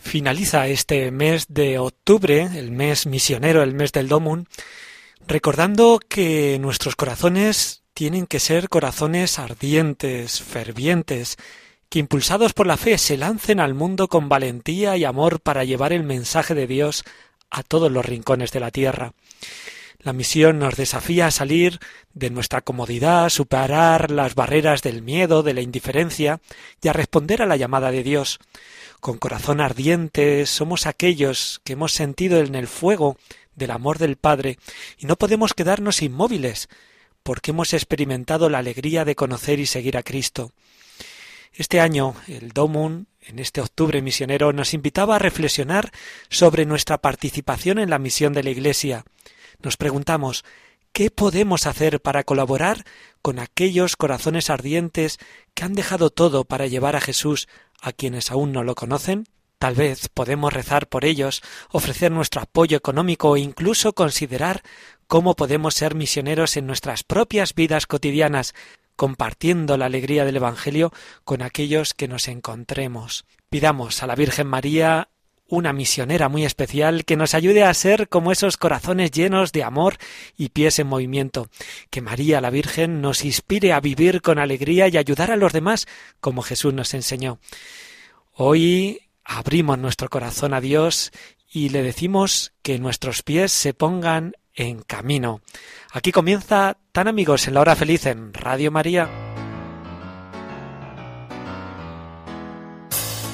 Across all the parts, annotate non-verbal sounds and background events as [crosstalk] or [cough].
Finaliza este mes de octubre, el mes misionero, el mes del Domun, recordando que nuestros corazones tienen que ser corazones ardientes, fervientes, que impulsados por la fe se lancen al mundo con valentía y amor para llevar el mensaje de Dios a todos los rincones de la tierra. La misión nos desafía a salir de nuestra comodidad, superar las barreras del miedo, de la indiferencia y a responder a la llamada de Dios. Con corazón ardiente somos aquellos que hemos sentido en el fuego del amor del Padre y no podemos quedarnos inmóviles porque hemos experimentado la alegría de conocer y seguir a Cristo. Este año, el Domun, en este octubre misionero, nos invitaba a reflexionar sobre nuestra participación en la misión de la Iglesia. Nos preguntamos ¿Qué podemos hacer para colaborar con aquellos corazones ardientes que han dejado todo para llevar a Jesús a quienes aún no lo conocen? Tal vez podemos rezar por ellos, ofrecer nuestro apoyo económico e incluso considerar cómo podemos ser misioneros en nuestras propias vidas cotidianas, compartiendo la alegría del Evangelio con aquellos que nos encontremos. Pidamos a la Virgen María una misionera muy especial que nos ayude a ser como esos corazones llenos de amor y pies en movimiento. Que María la Virgen nos inspire a vivir con alegría y ayudar a los demás como Jesús nos enseñó. Hoy abrimos nuestro corazón a Dios y le decimos que nuestros pies se pongan en camino. Aquí comienza Tan amigos en la hora feliz en Radio María.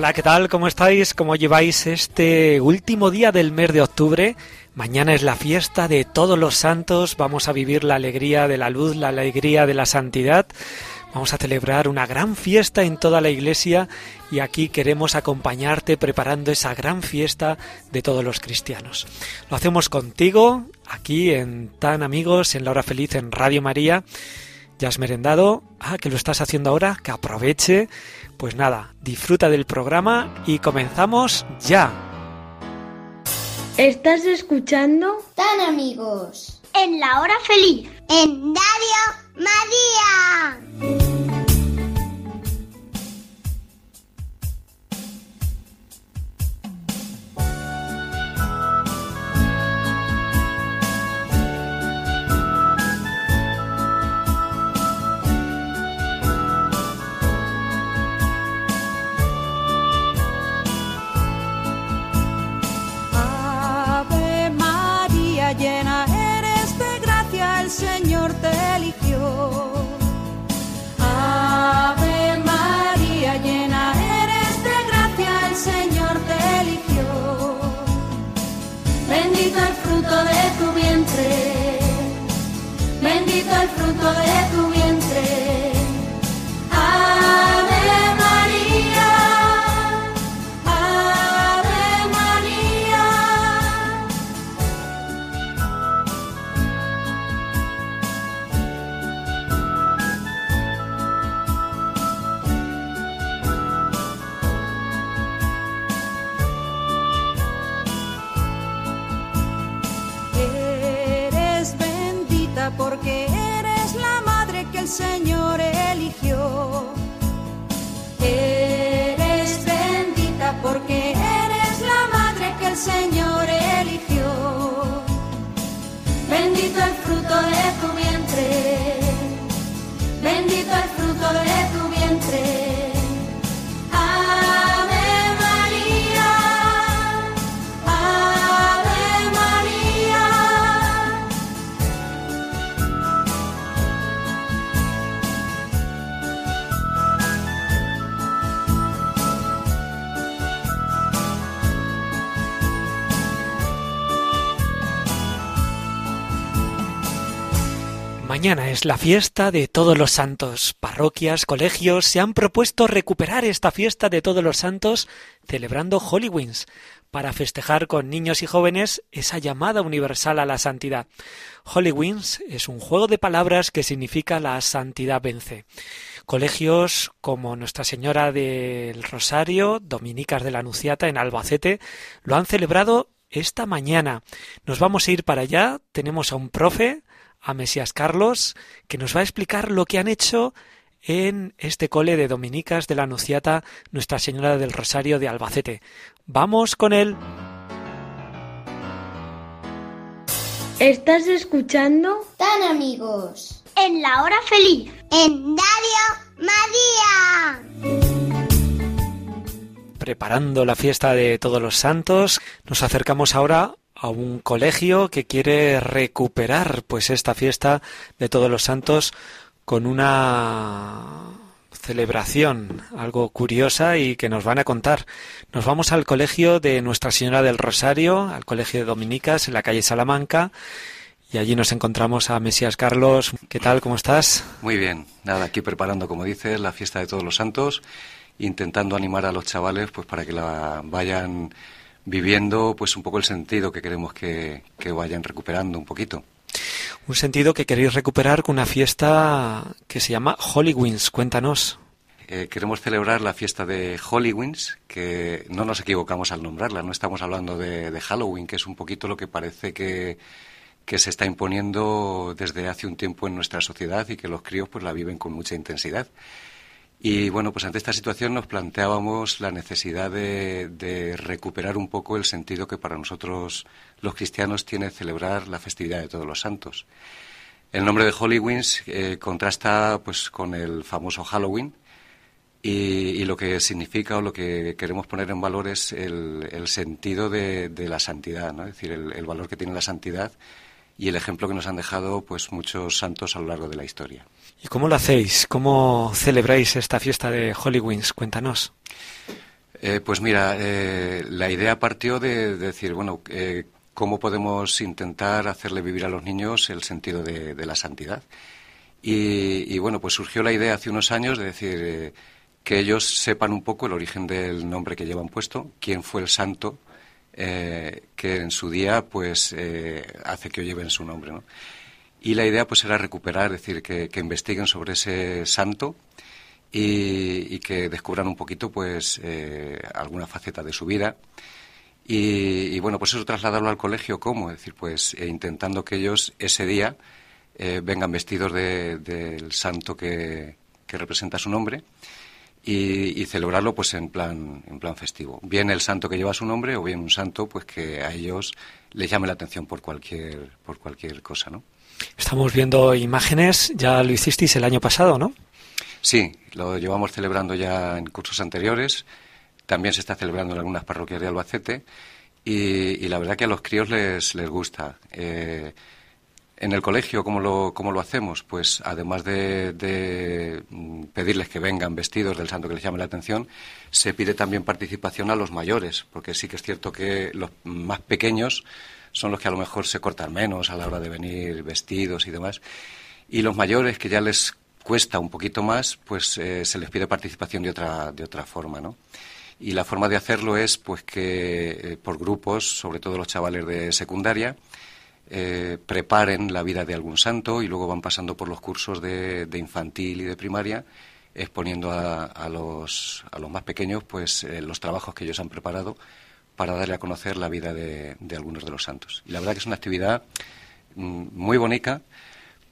Hola, ¿qué tal? ¿Cómo estáis? ¿Cómo lleváis este último día del mes de octubre? Mañana es la fiesta de todos los santos, vamos a vivir la alegría de la luz, la alegría de la santidad. Vamos a celebrar una gran fiesta en toda la iglesia y aquí queremos acompañarte preparando esa gran fiesta de todos los cristianos. Lo hacemos contigo, aquí en Tan Amigos, en la hora feliz en Radio María. ¿Ya has merendado? Ah, que lo estás haciendo ahora, que aproveche. Pues nada, disfruta del programa y comenzamos ya. ¿Estás escuchando? Tan amigos. En la hora feliz. En Radio María. Fruto de tu vientre, bendito el fruto de tu Señor eligió. Bendito el fruto de tu Mañana es la fiesta de todos los santos. Parroquias, colegios se han propuesto recuperar esta fiesta de todos los santos celebrando Hollywings para festejar con niños y jóvenes esa llamada universal a la santidad. Hollywings es un juego de palabras que significa la santidad vence. Colegios como Nuestra Señora del Rosario, Dominicas de la Anunciata en Albacete, lo han celebrado esta mañana. Nos vamos a ir para allá. Tenemos a un profe, a Mesías Carlos, que nos va a explicar lo que han hecho en este cole de Dominicas de la Anunciata Nuestra Señora del Rosario de Albacete. Vamos con él. ¿Estás escuchando? Tan amigos. En la hora feliz. En Radio María. Preparando la fiesta de todos los santos, nos acercamos ahora a un colegio que quiere recuperar pues esta fiesta de todos los santos con una celebración algo curiosa y que nos van a contar. Nos vamos al colegio de Nuestra Señora del Rosario, al colegio de Dominicas en la calle Salamanca y allí nos encontramos a Mesías Carlos. ¿Qué tal? ¿Cómo estás? Muy bien. Nada, aquí preparando, como dices, la fiesta de todos los santos, intentando animar a los chavales pues para que la vayan viviendo pues un poco el sentido que queremos que, que vayan recuperando un poquito. Un sentido que queréis recuperar con una fiesta que se llama Hollywings. Cuéntanos. Eh, queremos celebrar la fiesta de Hollywings, que no nos equivocamos al nombrarla, no estamos hablando de, de Halloween, que es un poquito lo que parece que, que, se está imponiendo desde hace un tiempo en nuestra sociedad y que los críos pues la viven con mucha intensidad. Y bueno, pues ante esta situación nos planteábamos la necesidad de, recuperar un poco el sentido que para nosotros los cristianos tiene celebrar la festividad de todos los santos. El nombre de Hollywings eh, contrasta pues con el famoso Halloween y, lo que significa o lo que queremos poner en valor es el, sentido de, la santidad, ¿no? es decir, el valor que tiene la santidad y el ejemplo que nos han dejado pues muchos santos a lo largo de la historia. ¿Y cómo lo hacéis? ¿Cómo celebráis esta fiesta de Hollywings? Cuéntanos. Eh, pues mira, eh, la idea partió de, de decir, bueno, eh, ¿cómo podemos intentar hacerle vivir a los niños el sentido de, de la santidad? Y, y, bueno, pues surgió la idea hace unos años de decir que ellos sepan un poco el origen del nombre que llevan puesto, quién fue el santo eh, que en su día pues eh, hace que lleven su nombre, ¿no? Y la idea pues era recuperar, es decir, que, investiguen sobre ese santo y, que descubran un poquito pues eh, alguna faceta de su vida. Y, bueno, pues eso trasladarlo al colegio, ¿cómo? Es decir, pues eh, intentando que ellos ese día vengan vestidos del de, santo que, que, representa su nombre y, y, celebrarlo pues en plan, en plan festivo. Bien el santo que lleva su nombre o bien un santo pues que a ellos les llame la atención por cualquier, por cualquier cosa, ¿no? Estamos viendo imágenes, ya lo hicisteis el año pasado, ¿no? Sí, lo llevamos celebrando ya en cursos anteriores, también se está celebrando en algunas parroquias de Albacete y, y la verdad que a los críos les, les gusta. Eh, en el colegio, ¿cómo lo, hacemos? Pues además de, de, pedirles que vengan vestidos del santo que les llame la atención, se pide también participación a los mayores, porque sí que es cierto que los más pequeños son los que a lo mejor se cortan menos a la hora de venir vestidos y demás. Y los mayores, que ya les cuesta un poquito más, pues eh, se les pide participación de otra, de otra forma, ¿no? Y la forma de hacerlo es pues que eh, por grupos, sobre todo los chavales de secundaria, eh, preparen la vida de algún santo y luego van pasando por los cursos de, de infantil y de primaria exponiendo a, a, los, a los más pequeños pues eh, los trabajos que ellos han preparado para darle a conocer la vida de, algunos de los santos. Y la verdad que es una actividad mm, muy bonita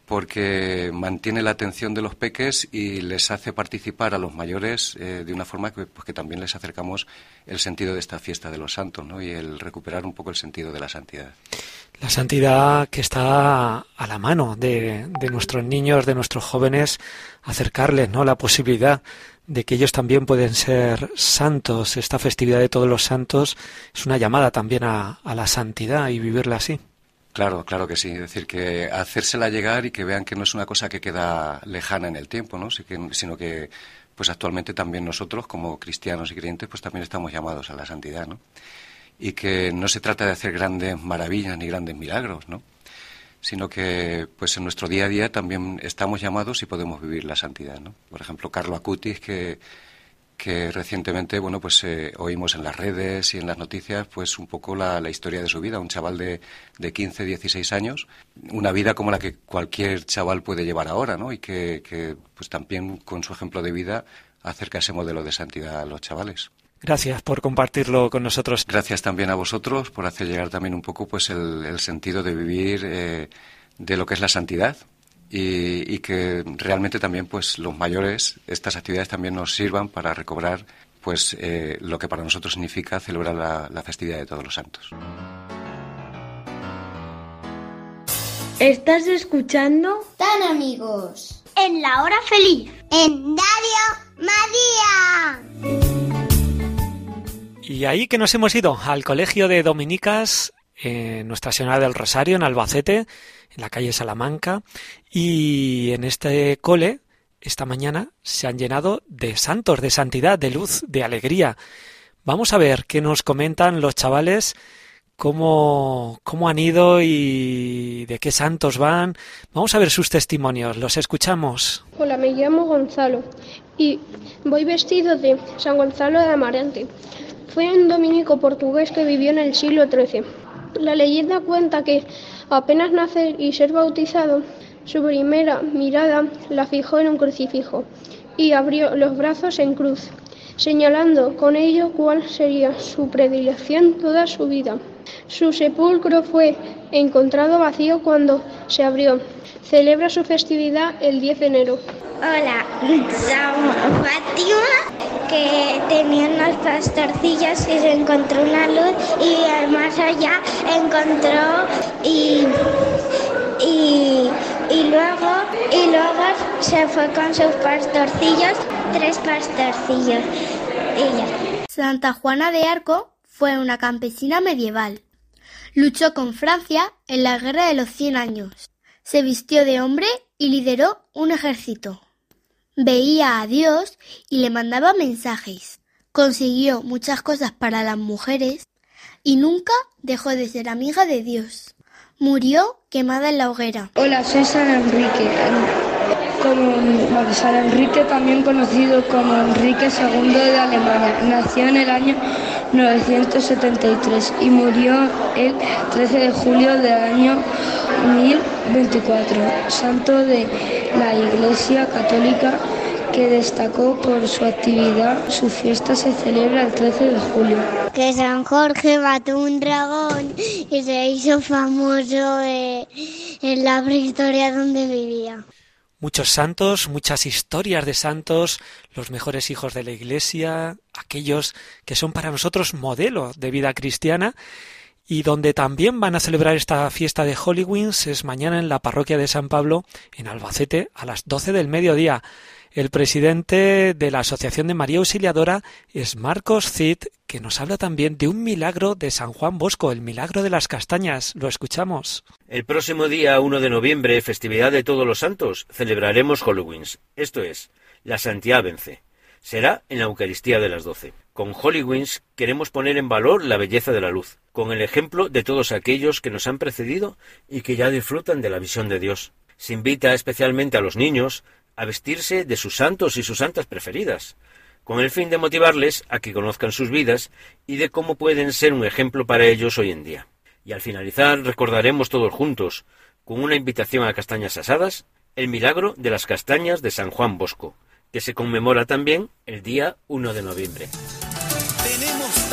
porque mantiene la atención de los peques y les hace participar a los mayores eh, de una forma que, pues, que, también les acercamos el sentido de esta fiesta de los santos ¿no? y el recuperar un poco el sentido de la santidad. La santidad que está a la mano de, de nuestros niños, de nuestros jóvenes, acercarles ¿no? la posibilidad de que ellos también pueden ser santos. Esta festividad de todos los santos es una llamada también a, a la santidad y vivirla así. Claro, claro que sí. Es decir, que hacérsela llegar y que vean que no es una cosa que queda lejana en el tiempo, ¿no? sino que, pues actualmente también nosotros, como cristianos y creyentes, pues también estamos llamados a la santidad, ¿no? Y que no se trata de hacer grandes maravillas ni grandes milagros, ¿no? sino que pues en nuestro día a día también estamos llamados y podemos vivir la santidad. ¿no? Por ejemplo, Carlo Acutis, que, recientemente bueno pues eh, oímos en las redes y en las noticias pues un poco la, la historia de su vida, un chaval de, de 15, 16 años, una vida como la que cualquier chaval puede llevar ahora, ¿no? Y que, que pues también con su ejemplo de vida acerca ese modelo de santidad a los chavales. Gracias por compartirlo con nosotros. Gracias también a vosotros por hacer llegar también un poco pues el, el sentido de vivir eh, de lo que es la santidad y, y, que realmente también pues los mayores estas actividades también nos sirvan para recobrar pues eh, lo que para nosotros significa celebrar la, la festividad de todos los santos. ¿Estás escuchando? Tan amigos. En la hora feliz. En Radio María. Y ahí que nos hemos ido al colegio de Dominicas, en Nuestra Señora del Rosario, en Albacete, en la calle Salamanca, y en este cole, esta mañana, se han llenado de santos, de santidad, de luz, de alegría. Vamos a ver qué nos comentan los chavales, cómo, cómo han ido y de qué santos van. Vamos a ver sus testimonios, los escuchamos. Hola, me llamo Gonzalo y voy vestido de San Gonzalo de Amarante. Fue un dominico portugués que vivió en el siglo XIII. La leyenda cuenta que apenas nacer y ser bautizado, su primera mirada la fijó en un crucifijo y abrió los brazos en cruz, señalando con ello cuál sería su predilección toda su vida. Su sepulcro fue encontrado vacío cuando se abrió. Celebra su festividad el 10 de enero. Hola, somos Fátima, que tenía unas pastorcillas y se encontró una luz y más allá encontró y, y, y luego y luego se fue con sus pastorcillos, tres pastorcillos. Santa Juana de Arco fue una campesina medieval. Luchó con Francia en la Guerra de los Cien Años. Se vistió de hombre y lideró un ejército. Veía a Dios y le mandaba mensajes. Consiguió muchas cosas para las mujeres y nunca dejó de ser amiga de Dios. Murió quemada en la hoguera. Hola, soy San Enrique. Como San Enrique, también conocido como Enrique II de Alemania. Nació en el año 973 y murió el 13 de julio del año 1024. Santo de la Iglesia Católica que destacó por su actividad. Su fiesta se celebra el 13 de julio. Que San Jorge mató un dragón y se hizo famoso eh, en la prehistoria donde vivía. Muchos santos, muchas historias de santos, los mejores hijos de la Iglesia, aquellos que son para nosotros modelo de vida cristiana y donde también van a celebrar esta fiesta de Hollywings es mañana en la parroquia de San Pablo, en Albacete, a las 12 del mediodía. El presidente de la Asociación de María Auxiliadora es Marcos Cid, que nos habla también de un milagro de San Juan Bosco, el milagro de las castañas. Lo escuchamos. El próximo día 1 de noviembre, festividad de todos los santos, celebraremos Halloween, esto es, la Santidad vence. Será en la Eucaristía de las doce. Con Halloween queremos poner en valor la belleza de la luz, con el ejemplo de todos aquellos que nos han precedido y que ya disfrutan de la visión de Dios. Se invita especialmente a los niños a vestirse de sus santos y sus santas preferidas, con el fin de motivarles a que conozcan sus vidas y de cómo pueden ser un ejemplo para ellos hoy en día. Y al finalizar recordaremos todos juntos, con una invitación a castañas asadas, el milagro de las castañas de San Juan Bosco, que se conmemora también el día 1 de noviembre. Tenemos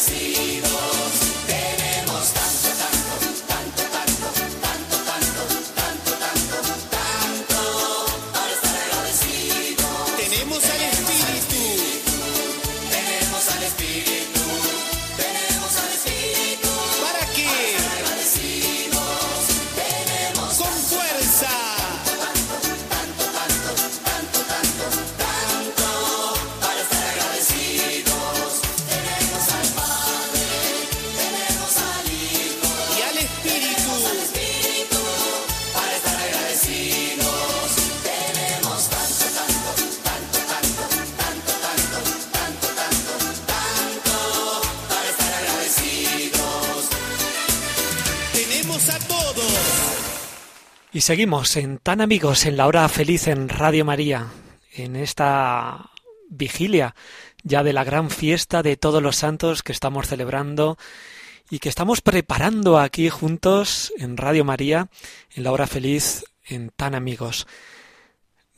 see. Y seguimos en Tan Amigos, en la hora feliz en Radio María, en esta vigilia ya de la gran fiesta de todos los santos que estamos celebrando y que estamos preparando aquí juntos en Radio María, en la hora feliz en Tan Amigos.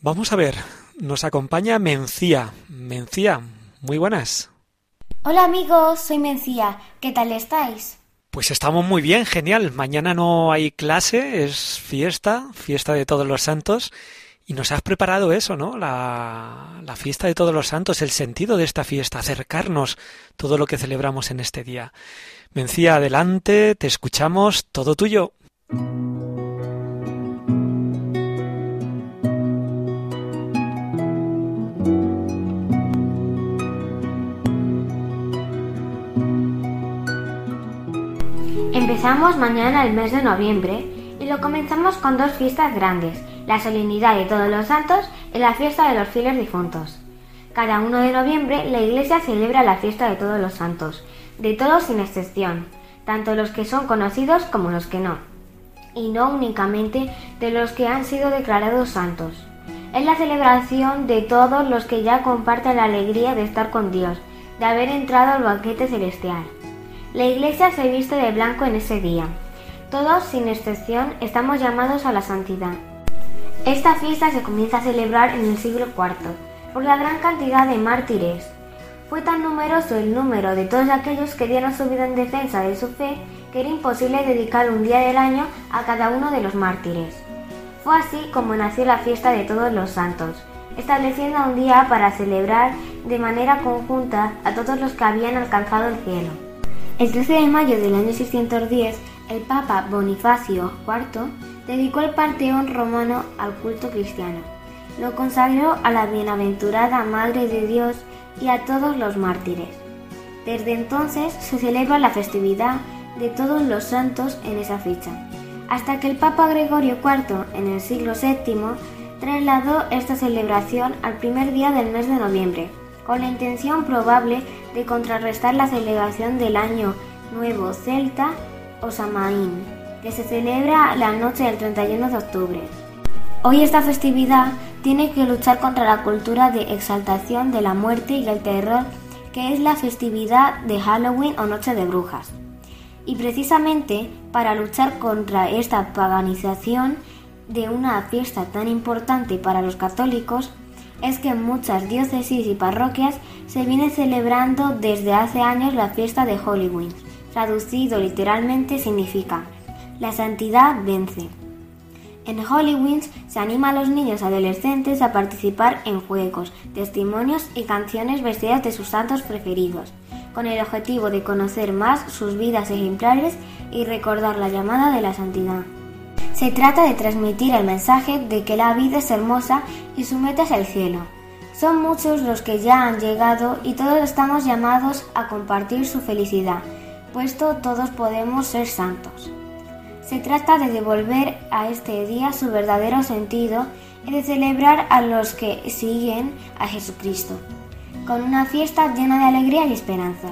Vamos a ver, nos acompaña Mencía. Mencía, muy buenas. Hola amigos, soy Mencía. ¿Qué tal estáis? Pues estamos muy bien, genial. Mañana no hay clase, es fiesta, fiesta de todos los santos. Y nos has preparado eso, ¿no? La, la, fiesta de todos los santos, el sentido de esta fiesta, acercarnos todo lo que celebramos en este día. Mencía, adelante, te escuchamos, todo tuyo. Empezamos mañana el mes de noviembre y lo comenzamos con dos fiestas grandes, la solemnidad de todos los santos y la fiesta de los fieles difuntos. Cada 1 de noviembre la Iglesia celebra la fiesta de todos los santos, de todos sin excepción, tanto los que son conocidos como los que no, y no únicamente de los que han sido declarados santos. Es la celebración de todos los que ya comparten la alegría de estar con Dios, de haber entrado al banquete celestial. La Iglesia se viste de blanco en ese día. Todos, sin excepción, estamos llamados a la santidad. Esta fiesta se comienza a celebrar en el siglo IV por la gran cantidad de mártires. Fue tan numeroso el número de todos aquellos que dieron su vida en defensa de su fe que era imposible dedicar un día del año a cada uno de los mártires. Fue así como nació la fiesta de todos los santos, estableciendo un día para celebrar de manera conjunta a todos los que habían alcanzado el cielo. El 13 de mayo del año 610, el Papa Bonifacio IV dedicó el Panteón romano al culto cristiano. Lo consagró a la bienaventurada Madre de Dios y a todos los mártires. Desde entonces se celebra la festividad de todos los santos en esa fecha, hasta que el Papa Gregorio IV en el siglo VII trasladó esta celebración al primer día del mes de noviembre, con la intención probable de contrarrestar la celebración del año nuevo celta o Samaín, que se celebra la noche del 31 de octubre. Hoy esta festividad tiene que luchar contra la cultura de exaltación de la muerte y el terror que es la festividad de Halloween o Noche de Brujas. Y precisamente para luchar contra esta paganización de una fiesta tan importante para los católicos, es que en muchas diócesis y parroquias se viene celebrando desde hace años la fiesta de Halloween. Traducido literalmente significa la santidad vence. En Halloween se anima a los niños adolescentes a participar en juegos, testimonios y canciones vestidas de sus santos preferidos, con el objetivo de conocer más sus vidas ejemplares y recordar la llamada de la santidad. Se trata de transmitir el mensaje de que la vida es hermosa y su meta es el cielo. Son muchos los que ya han llegado y todos estamos llamados a compartir su felicidad, puesto todos podemos ser santos. Se trata de devolver a este día su verdadero sentido y de celebrar a los que siguen a Jesucristo, con una fiesta llena de alegría y esperanza.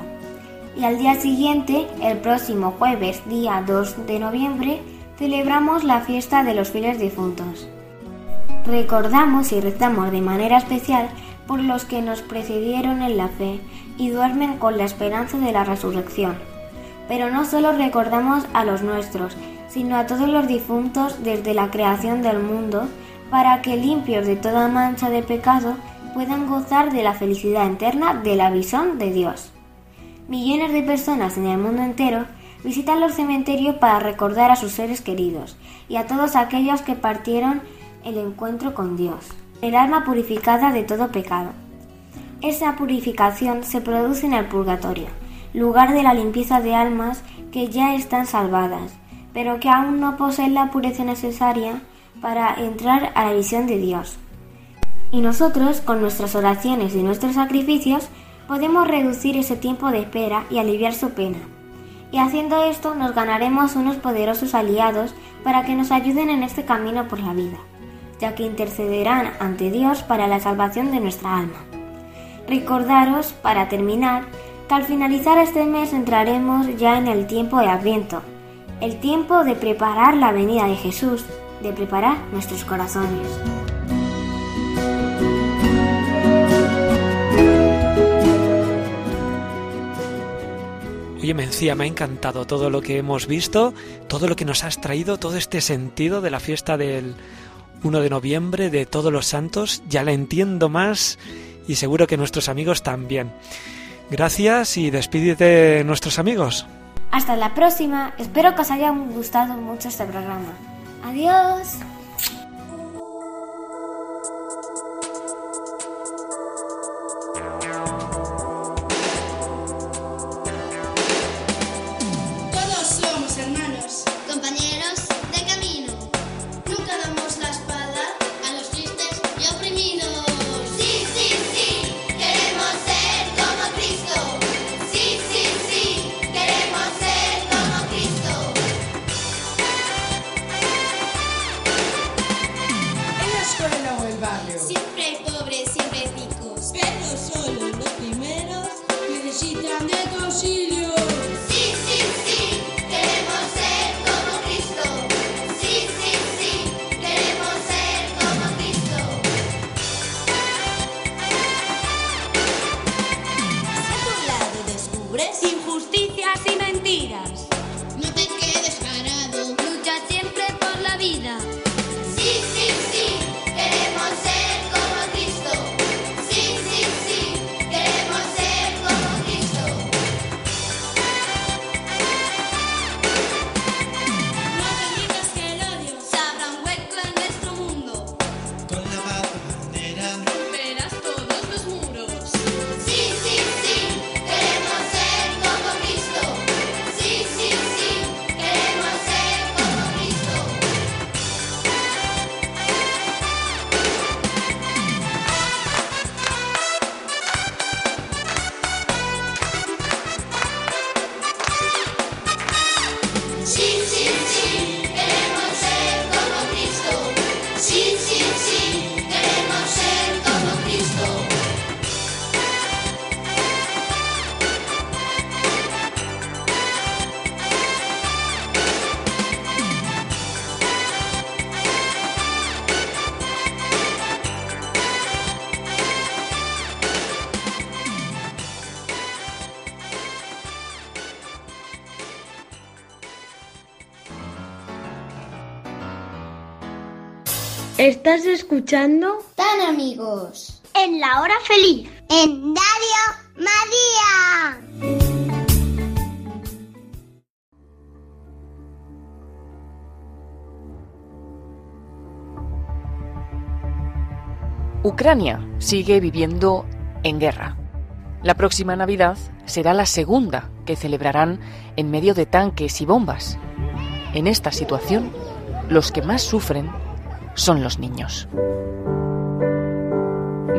Y al día siguiente, el próximo jueves, día 2 de noviembre, celebramos la fiesta de los fieles difuntos. Recordamos y rezamos de manera especial por los que nos precedieron en la fe y duermen con la esperanza de la resurrección. Pero no solo recordamos a los nuestros, sino a todos los difuntos desde la creación del mundo, para que limpios de toda mancha de pecado puedan gozar de la felicidad eterna de la visión de Dios. Millones de personas en el mundo entero visitan los cementerios para recordar a sus seres queridos y a todos aquellos que partieron el encuentro con Dios, el alma purificada de todo pecado. Esa purificación se produce en el purgatorio, lugar de la limpieza de almas que ya están salvadas, pero que aún no poseen la pureza necesaria para entrar a la visión de Dios. Y nosotros, con nuestras oraciones y nuestros sacrificios, podemos reducir ese tiempo de espera y aliviar su pena. Y haciendo esto nos ganaremos unos poderosos aliados para que nos ayuden en este camino por la vida, ya que intercederán ante Dios para la salvación de nuestra alma. Recordaros, para terminar, que al finalizar este mes entraremos ya en el tiempo de Adviento, el tiempo de preparar la venida de Jesús, de preparar nuestros corazones. Oye, Mencía, me ha encantado todo lo que hemos visto, todo lo que nos has traído, todo este sentido de la fiesta del 1 de noviembre, de todos los santos. Ya la entiendo más y seguro que nuestros amigos también. Gracias y despídete de nuestros amigos. Hasta la próxima. Espero que os haya gustado mucho este programa. Adiós. ¿Estás escuchando? Tan amigos. En la hora feliz. En Radio María. Ucrania sigue viviendo en guerra. La próxima Navidad será la segunda que celebrarán en medio de tanques y bombas. En esta situación, los que más sufren son los niños.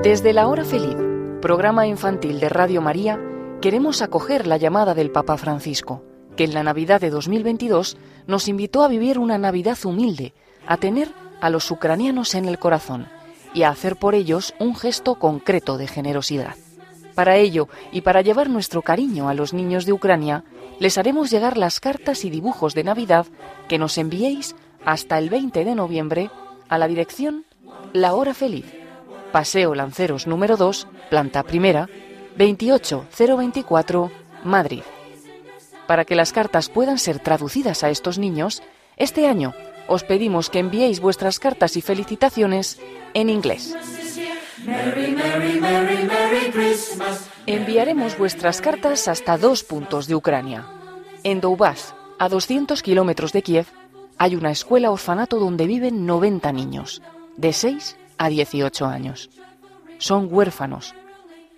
Desde la hora feliz, programa infantil de Radio María, queremos acoger la llamada del Papa Francisco, que en la Navidad de 2022 nos invitó a vivir una Navidad humilde, a tener a los ucranianos en el corazón y a hacer por ellos un gesto concreto de generosidad. Para ello, y para llevar nuestro cariño a los niños de Ucrania, les haremos llegar las cartas y dibujos de Navidad que nos enviéis hasta el 20 de noviembre a la dirección La Hora Feliz, Paseo Lanceros número 2, planta primera, 28024, Madrid. Para que las cartas puedan ser traducidas a estos niños, este año os pedimos que enviéis vuestras cartas y felicitaciones en inglés. Enviaremos vuestras cartas hasta dos puntos de Ucrania. En Donbass, a 200 kilómetros de Kiev, hay una escuela orfanato donde viven 90 niños, de 6 a 18 años. Son huérfanos.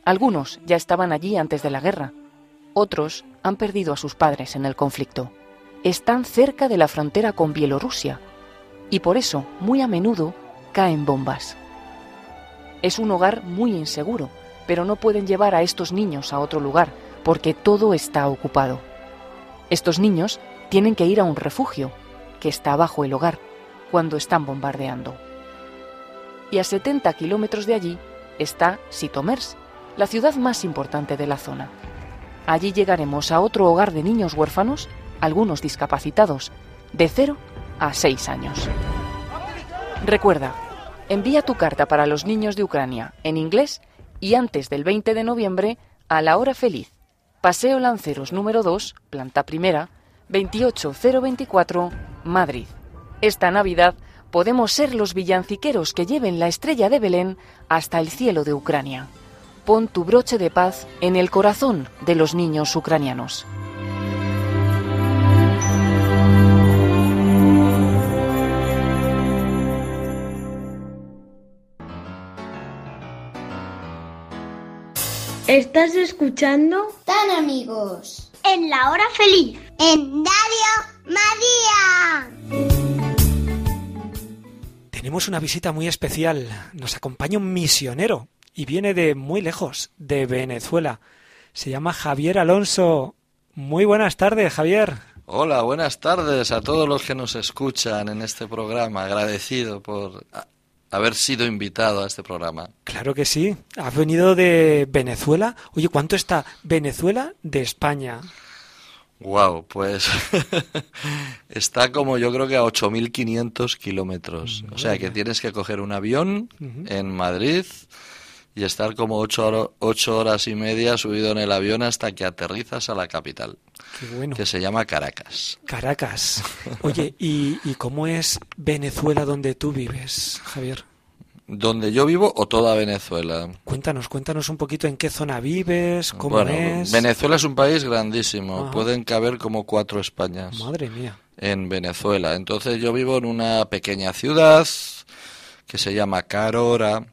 Algunos ya estaban allí antes de la guerra. Otros han perdido a sus padres en el conflicto. Están cerca de la frontera con Bielorrusia y por eso muy a menudo caen bombas. Es un hogar muy inseguro, pero no pueden llevar a estos niños a otro lugar porque todo está ocupado. Estos niños tienen que ir a un refugio que está bajo el hogar cuando están bombardeando. Y a 70 kilómetros de allí está Sitomers, la ciudad más importante de la zona. Allí llegaremos a otro hogar de niños huérfanos, algunos discapacitados, de 0 a 6 años. Recuerda, envía tu carta para los niños de Ucrania en inglés y antes del 20 de noviembre a la hora feliz. Paseo Lanceros número 2, planta primera, 28024, Madrid. Esta Navidad podemos ser los villanciqueros que lleven la estrella de Belén hasta el cielo de Ucrania. Pon tu broche de paz en el corazón de los niños ucranianos. ¿Estás escuchando? Tan amigos. En la hora feliz. En Radio María. Tenemos una visita muy especial. Nos acompaña un misionero y viene de muy lejos, de Venezuela. Se llama Javier Alonso. Muy buenas tardes, Javier. Hola, buenas tardes a todos los que nos escuchan en este programa. Agradecido por haber sido invitado a este programa. Claro que sí. Has venido de Venezuela. Oye, ¿cuánto está Venezuela de España? Wow, pues [laughs] está como yo creo que a 8.500 kilómetros. O sea que tienes que coger un avión en Madrid y estar como ocho, hor- ocho horas y media subido en el avión hasta que aterrizas a la capital, Qué bueno. que se llama Caracas. Caracas. [laughs] Oye, ¿y, y cómo es Venezuela donde tú vives, Javier? ¿Donde yo vivo o toda Venezuela? Cuéntanos, cuéntanos un poquito en qué zona vives, cómo bueno, es. Venezuela es un país grandísimo. Ajá. Pueden caber como cuatro Españas. Madre mía. en Venezuela. Entonces yo vivo en una pequeña ciudad que se llama Carora,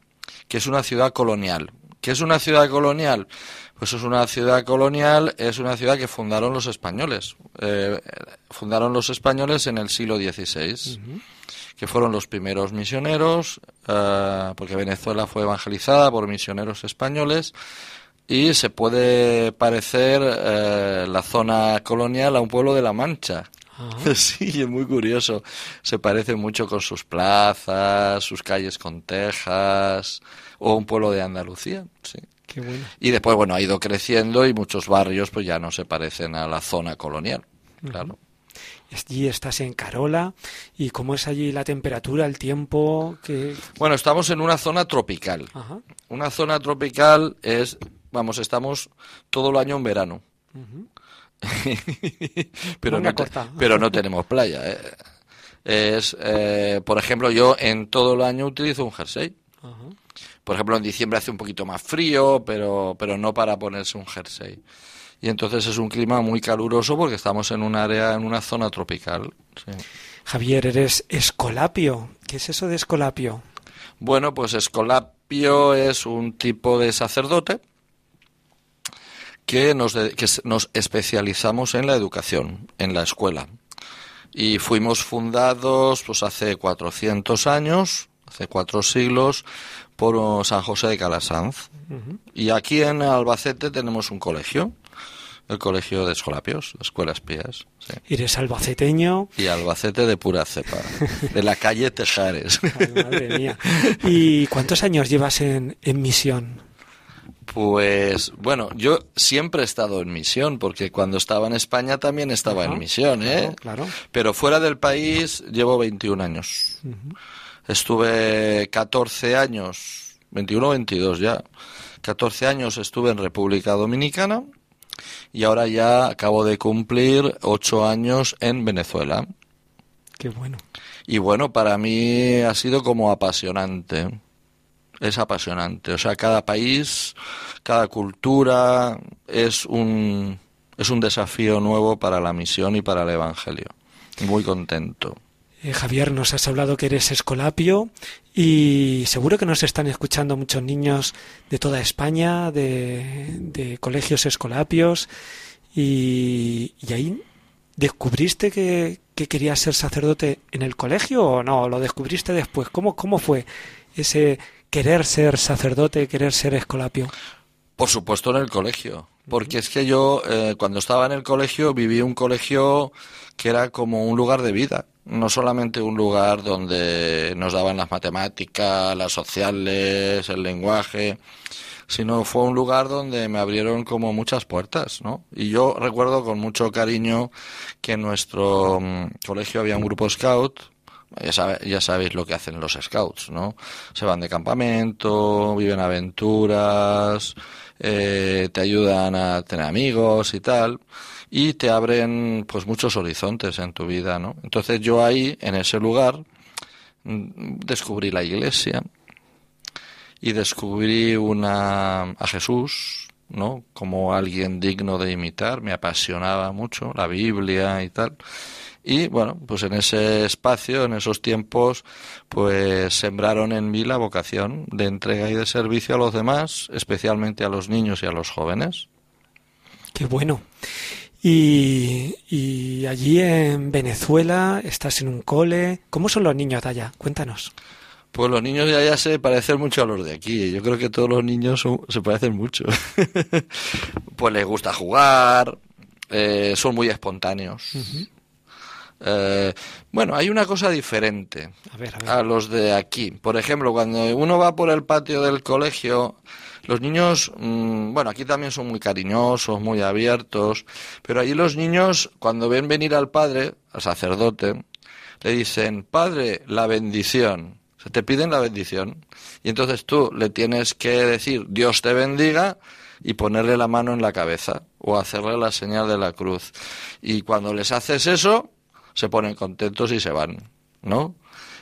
que es una ciudad colonial. ¿Qué es una ciudad colonial? Pues es una ciudad colonial, es una ciudad que fundaron los españoles. Eh, fundaron los españoles en el siglo XVI, que fueron los primeros misioneros, eh, porque Venezuela fue evangelizada por misioneros españoles y se puede parecer eh, la zona colonial a un pueblo de La Mancha. [laughs] Sí, es muy curioso. Se parece mucho con sus plazas, sus calles con tejas, o un pueblo de Andalucía, sí. Qué bueno. Y después, bueno, ha ido creciendo y muchos barrios pues ya no se parecen a la zona colonial, claro. Allí estás en Carola. ¿Y cómo es allí la temperatura, el tiempo? Que... Bueno, estamos en una zona tropical. Ajá. Una zona tropical es, vamos, estamos todo el año en verano. [laughs] Pero, no te- pero no tenemos playa. ¿eh? Es, eh, por ejemplo, yo en todo el año utilizo un jersey. Por ejemplo, en diciembre hace un poquito más frío, pero, pero no para ponerse un jersey. Y entonces es un clima muy caluroso porque estamos en un área, en una zona tropical. sí. Javier, eres escolapio. ¿Qué es eso de escolapio? Bueno, pues Escolapio es un tipo de sacerdote que nos, que nos especializamos en la educación, en la escuela. Y fuimos fundados pues hace 400 años, hace cuatro siglos, por oh, San José de Calasanz. Y aquí en Albacete tenemos un colegio, el Colegio de Escolapios, Escuelas Pías. sí. Eres albaceteño. Y Albacete de pura cepa, de la calle Tejares. [laughs] Ay, madre mía. ¿Y cuántos años llevas en, en misión? Pues bueno, yo siempre he estado en misión, porque cuando estaba en España también estaba Ajá, en misión, ¿eh? Claro. Pero fuera del país llevo 21 años. Estuve 14 años, 21 o 22 ya. 14 años estuve en República Dominicana y ahora ya acabo de cumplir 8 años en Venezuela. Qué bueno. Y bueno, para mí ha sido como apasionante. Es apasionante. O sea, cada país, cada cultura es un, es un desafío nuevo para la misión y para el Evangelio. Muy contento. Eh, Javier, nos has hablado que eres escolapio y seguro que nos están escuchando muchos niños de toda España, de, de colegios escolapios. Y, y ahí descubriste que, que querías ser sacerdote en el colegio o no, lo descubriste después. ¿Cómo, cómo fue ese querer ser sacerdote, querer ser escolapio? Por supuesto en el colegio, porque es que yo eh, cuando estaba en el colegio viví un colegio que era como un lugar de vida, no solamente un lugar donde nos daban las matemáticas, las sociales, el lenguaje, sino fue un lugar donde me abrieron como muchas puertas, ¿no? Y yo recuerdo con mucho cariño que en nuestro mm, colegio había un grupo scout, ya, sabe- ya sabéis lo que hacen los scouts, ¿no? Se van de campamento, viven aventuras, eh, te ayudan a tener amigos y tal, y te abren pues muchos horizontes en tu vida, ¿no? Entonces yo ahí, en ese lugar, mm, descubrí la iglesia y descubrí una a Jesús, ¿no? Como alguien digno de imitar, me apasionaba mucho la Biblia y tal. Y bueno, pues en ese espacio, en esos tiempos, pues sembraron en mí la vocación de entrega y de servicio a los demás, especialmente a los niños y a los jóvenes. Qué bueno. Y, y allí en Venezuela estás en un cole. ¿Cómo son los niños de allá? Cuéntanos. Pues los niños de allá se parecen mucho a los de aquí. Yo creo que todos los niños son- se parecen mucho. [laughs] pues les gusta jugar, eh, son muy espontáneos. Eh, bueno, hay una cosa diferente A ver, a ver. a los de aquí. Por ejemplo, cuando uno va por el patio del colegio, los niños, mm, bueno, aquí también son muy cariñosos, muy abiertos, pero allí los niños, cuando ven venir al padre, al sacerdote, le dicen, padre, la bendición. O sea, te piden la bendición. Y entonces tú le tienes que decir, Dios te bendiga, y ponerle la mano en la cabeza, o hacerle la señal de la cruz. Y cuando les haces eso, se ponen contentos y se van, ¿no?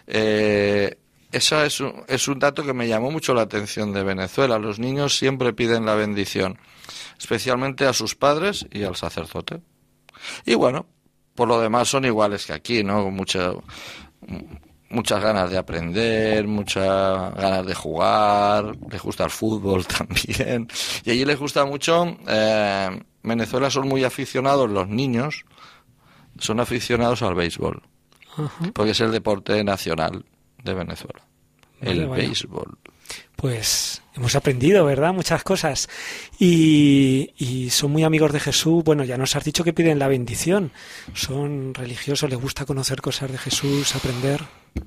Eh, esa es un, dato que me llamó mucho la atención de Venezuela. Los niños siempre piden la bendición, especialmente a sus padres y al sacerdote. Y bueno, por lo demás son iguales que aquí, ¿no? Mucha, muchas ganas de aprender, muchas ganas de jugar, les gusta el fútbol [laughs] también. Y allí les gusta mucho, eh, Venezuela son muy aficionados los niños, son aficionados al béisbol, Ajá. porque es el deporte nacional de Venezuela. Vale, el béisbol. Pues hemos aprendido, ¿verdad? Muchas cosas. Y, y son muy amigos de Jesús. Bueno, ya nos has dicho que piden la bendición. Son religiosos, les gusta conocer cosas de Jesús, aprender.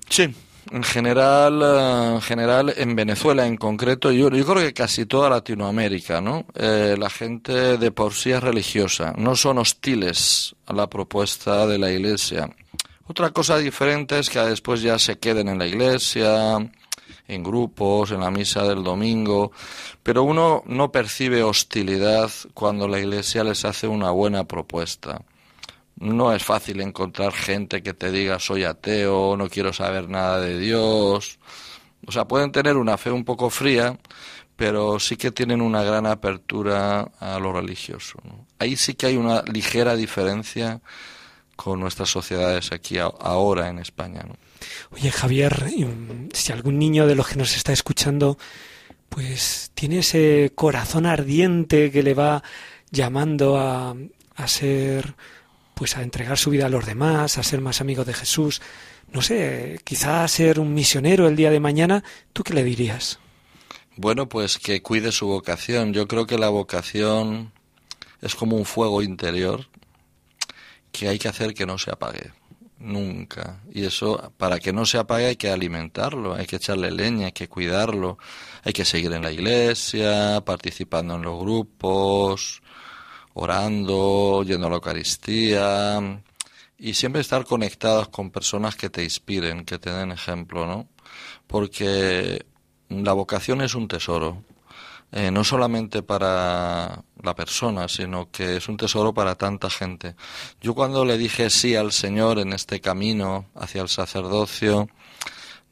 Sí, en general, eh, en general en Venezuela en concreto, yo, yo creo que casi toda Latinoamérica, ¿no? Eh, la gente de por sí es religiosa, no son hostiles a la propuesta de la Iglesia. Otra cosa diferente es que después ya se queden en la Iglesia, en grupos, en la misa del domingo, pero uno no percibe hostilidad cuando la Iglesia les hace una buena propuesta. No es fácil encontrar gente que te diga soy ateo, no quiero saber nada de Dios. O sea, pueden tener una fe un poco fría, pero sí que tienen una gran apertura a lo religioso. Ahí sí que hay una ligera diferencia con nuestras sociedades aquí ahora en España. Oye, Javier, mm, si algún niño de los que nos está escuchando, pues tiene ese corazón ardiente que le va llamando a, a ser, pues a entregar su vida a los demás, a ser más amigo de Jesús, no sé, quizá a ser un misionero el día de mañana, ¿tú qué le dirías? Bueno, pues que cuide su vocación. Yo creo que la vocación es como un fuego interior que hay que hacer que no se apague. Nunca. Y eso, para que no se apague hay que alimentarlo, hay que echarle leña, hay que cuidarlo, hay que seguir en la iglesia, participando en los grupos, orando, yendo a la Eucaristía y siempre estar conectados con personas que te inspiren, que te den ejemplo, ¿no? Porque la vocación es un tesoro, eh, no solamente para la persona, sino que es un tesoro para tanta gente. Yo cuando le dije sí al Señor en este camino hacia el sacerdocio,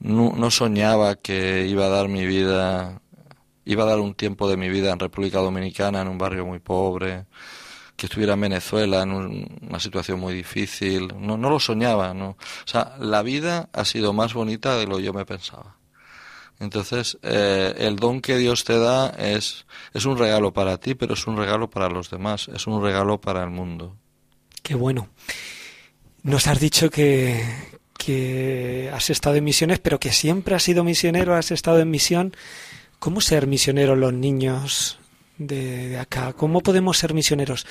no soñaba que iba a dar mi vida, iba a dar un tiempo de mi vida en República Dominicana, en un barrio muy pobre, que estuviera en Venezuela en un- una situación muy difícil. No, no lo soñaba, no. O sea, la vida ha sido más bonita de lo que yo me pensaba. Entonces, eh, el don que Dios te da es, es un regalo para ti, pero es un regalo para los demás, es un regalo para el mundo. Qué bueno. Nos has dicho que, que has estado en misiones, pero que siempre has sido misionero, has estado en misión. ¿Cómo ser misioneros los niños de, acá? ¿Cómo podemos ser misioneros?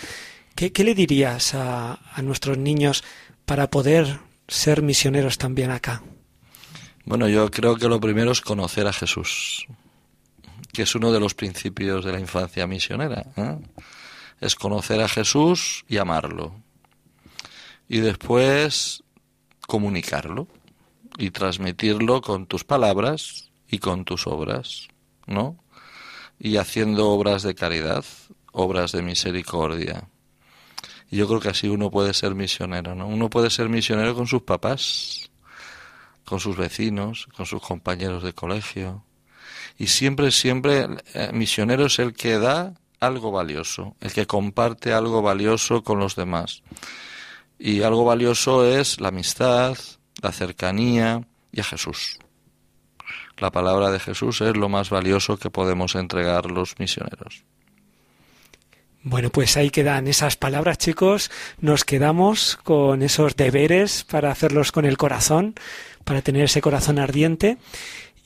¿Qué, le dirías a, a nuestros niños para poder ser misioneros también acá? Bueno, yo creo que lo primero es conocer a Jesús, que es uno de los principios de la infancia misionera. ¿eh? Es conocer a Jesús y amarlo. Y después comunicarlo, y transmitirlo con tus palabras y con tus obras, ¿no? Y haciendo obras de caridad, obras de misericordia. Y yo creo que así uno puede ser misionero, ¿no? Uno puede ser misionero con sus papás, con sus vecinos, con sus compañeros de colegio. Y siempre, siempre, eh, misionero es el que da algo valioso, el que comparte algo valioso con los demás. Y algo valioso es la amistad, la cercanía y a Jesús. La palabra de Jesús es lo más valioso que podemos entregar los misioneros. Bueno, pues ahí quedan esas palabras, chicos. Nos quedamos con esos deberes para hacerlos con el corazón, para tener ese corazón ardiente.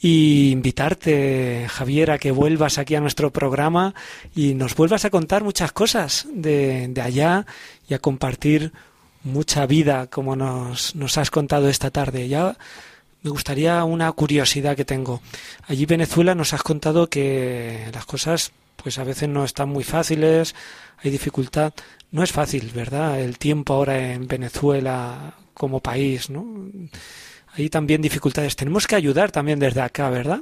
Y invitarte, Javier, a que vuelvas aquí a nuestro programa y nos vuelvas a contar muchas cosas de, de allá y a compartir mucha vida como nos, nos has contado esta tarde. Ya me gustaría una curiosidad que tengo. Allí en Venezuela nos has contado que las cosas pues a veces no están muy fáciles, hay dificultad. No es fácil, ¿verdad? El tiempo ahora en Venezuela como país, ¿no? Hay también dificultades. Tenemos que ayudar también desde acá, ¿verdad?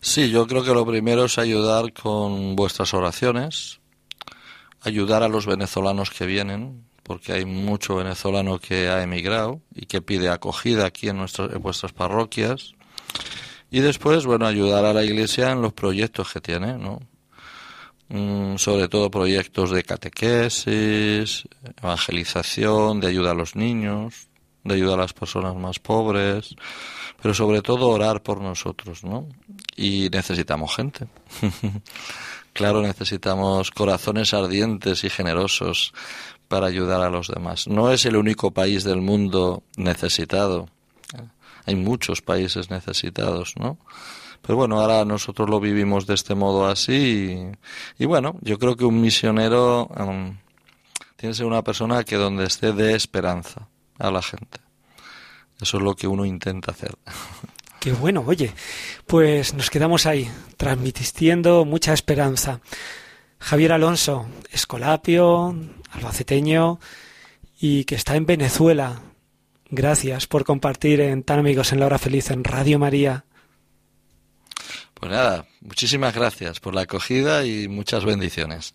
Sí, yo creo que lo primero es ayudar con vuestras oraciones, ayudar a los venezolanos que vienen, porque hay mucho venezolano que ha emigrado y que pide acogida aquí en, nuestras, en vuestras parroquias. Y después, bueno, ayudar a la Iglesia en los proyectos que tiene, ¿no? Mm, sobre todo proyectos de catequesis, evangelización, de ayuda a los niños, de ayuda a las personas más pobres, pero sobre todo orar por nosotros, ¿no? Y necesitamos gente. [laughs] claro, necesitamos corazones ardientes y generosos para ayudar a los demás. No es el único país del mundo necesitado. Hay muchos países necesitados, ¿no? Pero bueno, ahora nosotros lo vivimos de este modo así y, bueno, yo creo que un misionero um, tiene que ser una persona que donde esté dé esperanza a la gente. Eso es lo que uno intenta hacer. [laughs] Qué bueno, oye, pues nos quedamos ahí, transmitiendo mucha esperanza. Javier Alonso, escolapio, albaceteño y que está en Venezuela. Gracias por compartir en Tan Amigos en la Hora Feliz en Radio María. Pues nada, muchísimas gracias por la acogida y muchas bendiciones.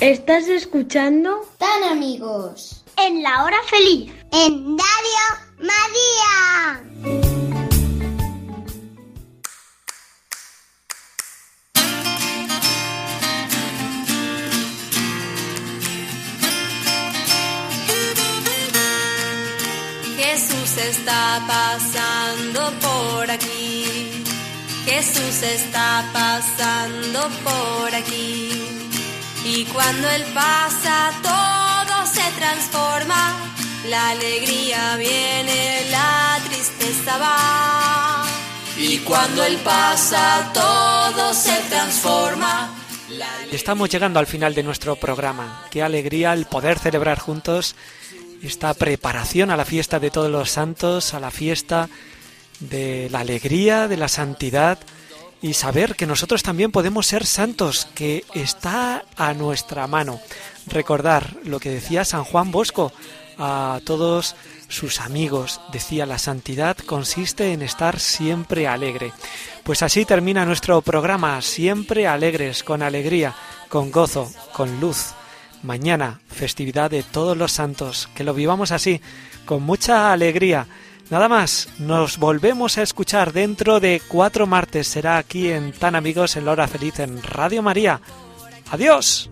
¿Estás escuchando? Tan amigos. En la hora feliz. En Radio María. Está pasando por aquí. Jesús está pasando por aquí. Y cuando Él pasa todo se transforma, la alegría viene, la tristeza va. Y cuando Él pasa todo se transforma. Estamos llegando al final de nuestro programa. Qué alegría el poder celebrar juntos esta preparación a la fiesta de todos los santos, a la fiesta de la alegría, de la santidad y saber que nosotros también podemos ser santos, que está a nuestra mano. Recordar lo que decía San Juan Bosco a todos sus amigos. Decía, la santidad consiste en estar siempre alegre. Pues así termina nuestro programa, siempre alegres, con alegría, con gozo, con luz. Mañana, festividad de todos los santos, que lo vivamos así, con mucha alegría. Nada más, nos volvemos a escuchar dentro de cuatro martes. Será aquí en Tan Amigos en la Hora Feliz en Radio María. Adiós.